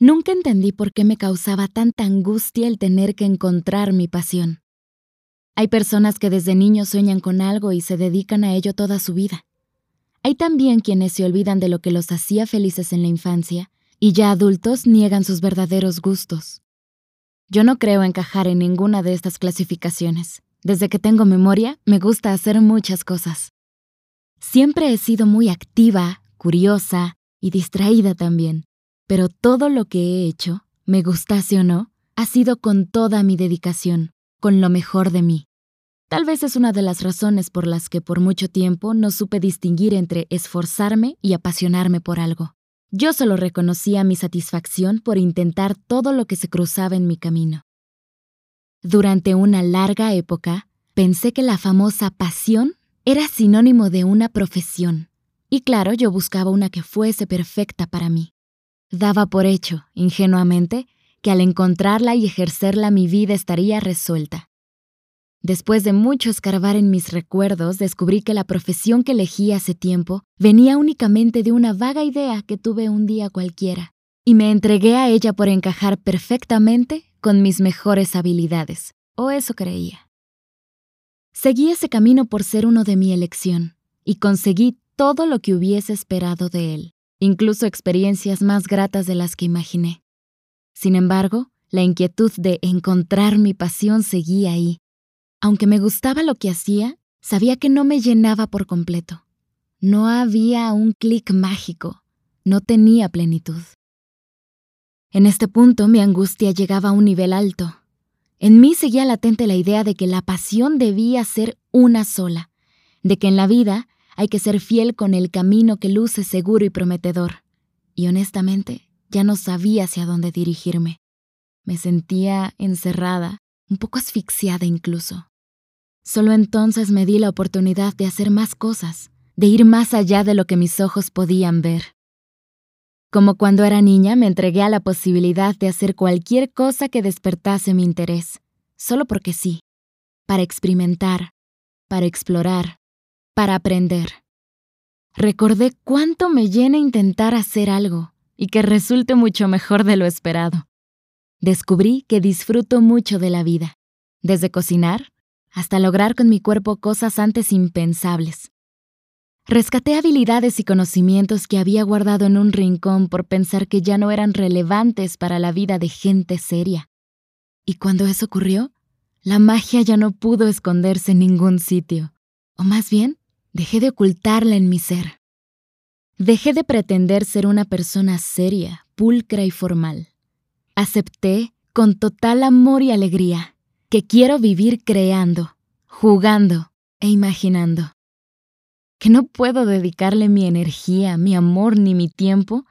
Nunca entendí por qué me causaba tanta angustia el tener que encontrar mi pasión. Hay personas que desde niños sueñan con algo y se dedican a ello toda su vida. Hay también quienes se olvidan de lo que los hacía felices en la infancia y ya adultos niegan sus verdaderos gustos. Yo no creo encajar en ninguna de estas clasificaciones. Desde que tengo memoria, me gusta hacer muchas cosas. Siempre he sido muy activa, curiosa y distraída también, pero todo lo que he hecho, me gustase o no, ha sido con toda mi dedicación, con lo mejor de mí. Tal vez es una de las razones por las que por mucho tiempo no supe distinguir entre esforzarme y apasionarme por algo. Yo solo reconocía mi satisfacción por intentar todo lo que se cruzaba en mi camino. Durante una larga época, pensé que la famosa pasión era sinónimo de una profesión. Y claro, yo buscaba una que fuese perfecta para mí. Daba por hecho, ingenuamente, que al encontrarla y ejercerla mi vida estaría resuelta. Después de mucho escarbar en mis recuerdos, descubrí que la profesión que elegí hace tiempo venía únicamente de una vaga idea que tuve un día cualquiera, y me entregué a ella por encajar perfectamente con mis mejores habilidades, o eso creía. Seguí ese camino por ser uno de mi elección, y conseguí todo lo que hubiese esperado de él, incluso experiencias más gratas de las que imaginé. Sin embargo, la inquietud de encontrar mi pasión seguía ahí, aunque me gustaba lo que hacía, sabía que no me llenaba por completo. No había un clic mágico, no tenía plenitud. En este punto mi angustia llegaba a un nivel alto. En mí seguía latente la idea de que la pasión debía ser una sola, de que en la vida hay que ser fiel con el camino que luce seguro y prometedor. Y honestamente, ya no sabía hacia dónde dirigirme. Me sentía encerrada, un poco asfixiada incluso. Solo entonces me di la oportunidad de hacer más cosas, de ir más allá de lo que mis ojos podían ver. Como cuando era niña me entregué a la posibilidad de hacer cualquier cosa que despertase mi interés, solo porque sí, para experimentar, para explorar, para aprender. Recordé cuánto me llena intentar hacer algo y que resulte mucho mejor de lo esperado. Descubrí que disfruto mucho de la vida, desde cocinar hasta lograr con mi cuerpo cosas antes impensables. Rescaté habilidades y conocimientos que había guardado en un rincón por pensar que ya no eran relevantes para la vida de gente seria. Y cuando eso ocurrió, la magia ya no pudo esconderse en ningún sitio, o más bien, dejé de ocultarla en mi ser. Dejé de pretender ser una persona seria, pulcra y formal. Acepté, con total amor y alegría, que quiero vivir creando, jugando e imaginando. Que no puedo dedicarle mi energía, mi amor ni mi tiempo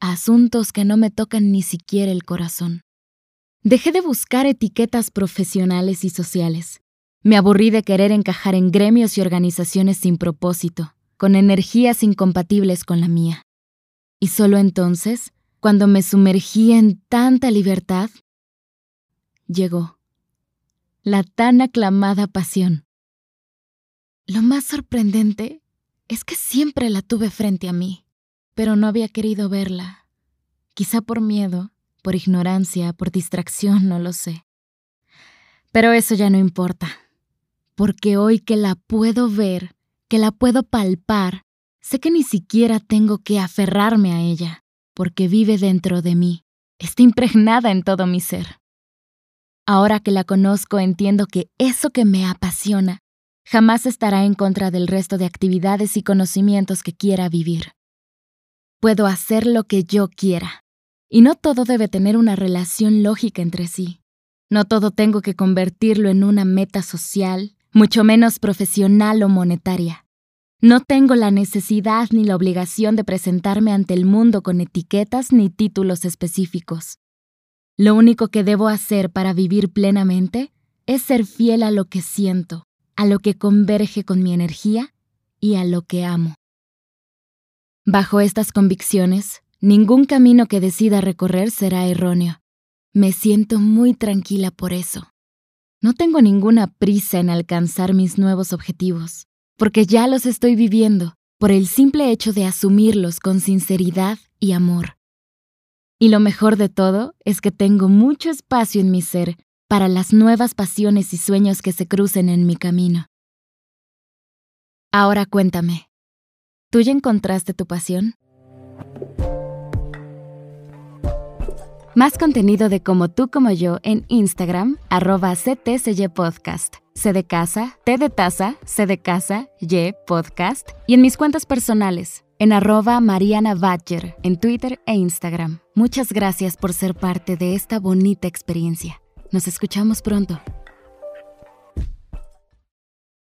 a asuntos que no me tocan ni siquiera el corazón. Dejé de buscar etiquetas profesionales y sociales. Me aburrí de querer encajar en gremios y organizaciones sin propósito, con energías incompatibles con la mía. Y solo entonces, cuando me sumergí en tanta libertad, llegó la tan aclamada pasión. Lo más sorprendente es que siempre la tuve frente a mí, pero no había querido verla. Quizá por miedo, por ignorancia, por distracción, no lo sé. Pero eso ya no importa, porque hoy que la puedo ver, que la puedo palpar, sé que ni siquiera tengo que aferrarme a ella, porque vive dentro de mí, está impregnada en todo mi ser. Ahora que la conozco entiendo que eso que me apasiona jamás estará en contra del resto de actividades y conocimientos que quiera vivir. Puedo hacer lo que yo quiera, y no todo debe tener una relación lógica entre sí. No todo tengo que convertirlo en una meta social, mucho menos profesional o monetaria. No tengo la necesidad ni la obligación de presentarme ante el mundo con etiquetas ni títulos específicos. Lo único que debo hacer para vivir plenamente es ser fiel a lo que siento, a lo que converge con mi energía y a lo que amo. Bajo estas convicciones, ningún camino que decida recorrer será erróneo. Me siento muy tranquila por eso. No tengo ninguna prisa en alcanzar mis nuevos objetivos, porque ya los estoy viviendo por el simple hecho de asumirlos con sinceridad y amor. Y lo mejor de todo es que tengo mucho espacio en mi ser para las nuevas pasiones y sueños que se crucen en mi camino. Ahora cuéntame, ¿tú ya encontraste tu pasión? Más contenido de Como tú como yo en Instagram, arroba Podcast, C de casa, T de taza, C de casa, Y podcast, y en mis cuentas personales, en arroba Mariana Badger, en Twitter e Instagram. Muchas gracias por ser parte de esta bonita experiencia. Nos escuchamos pronto.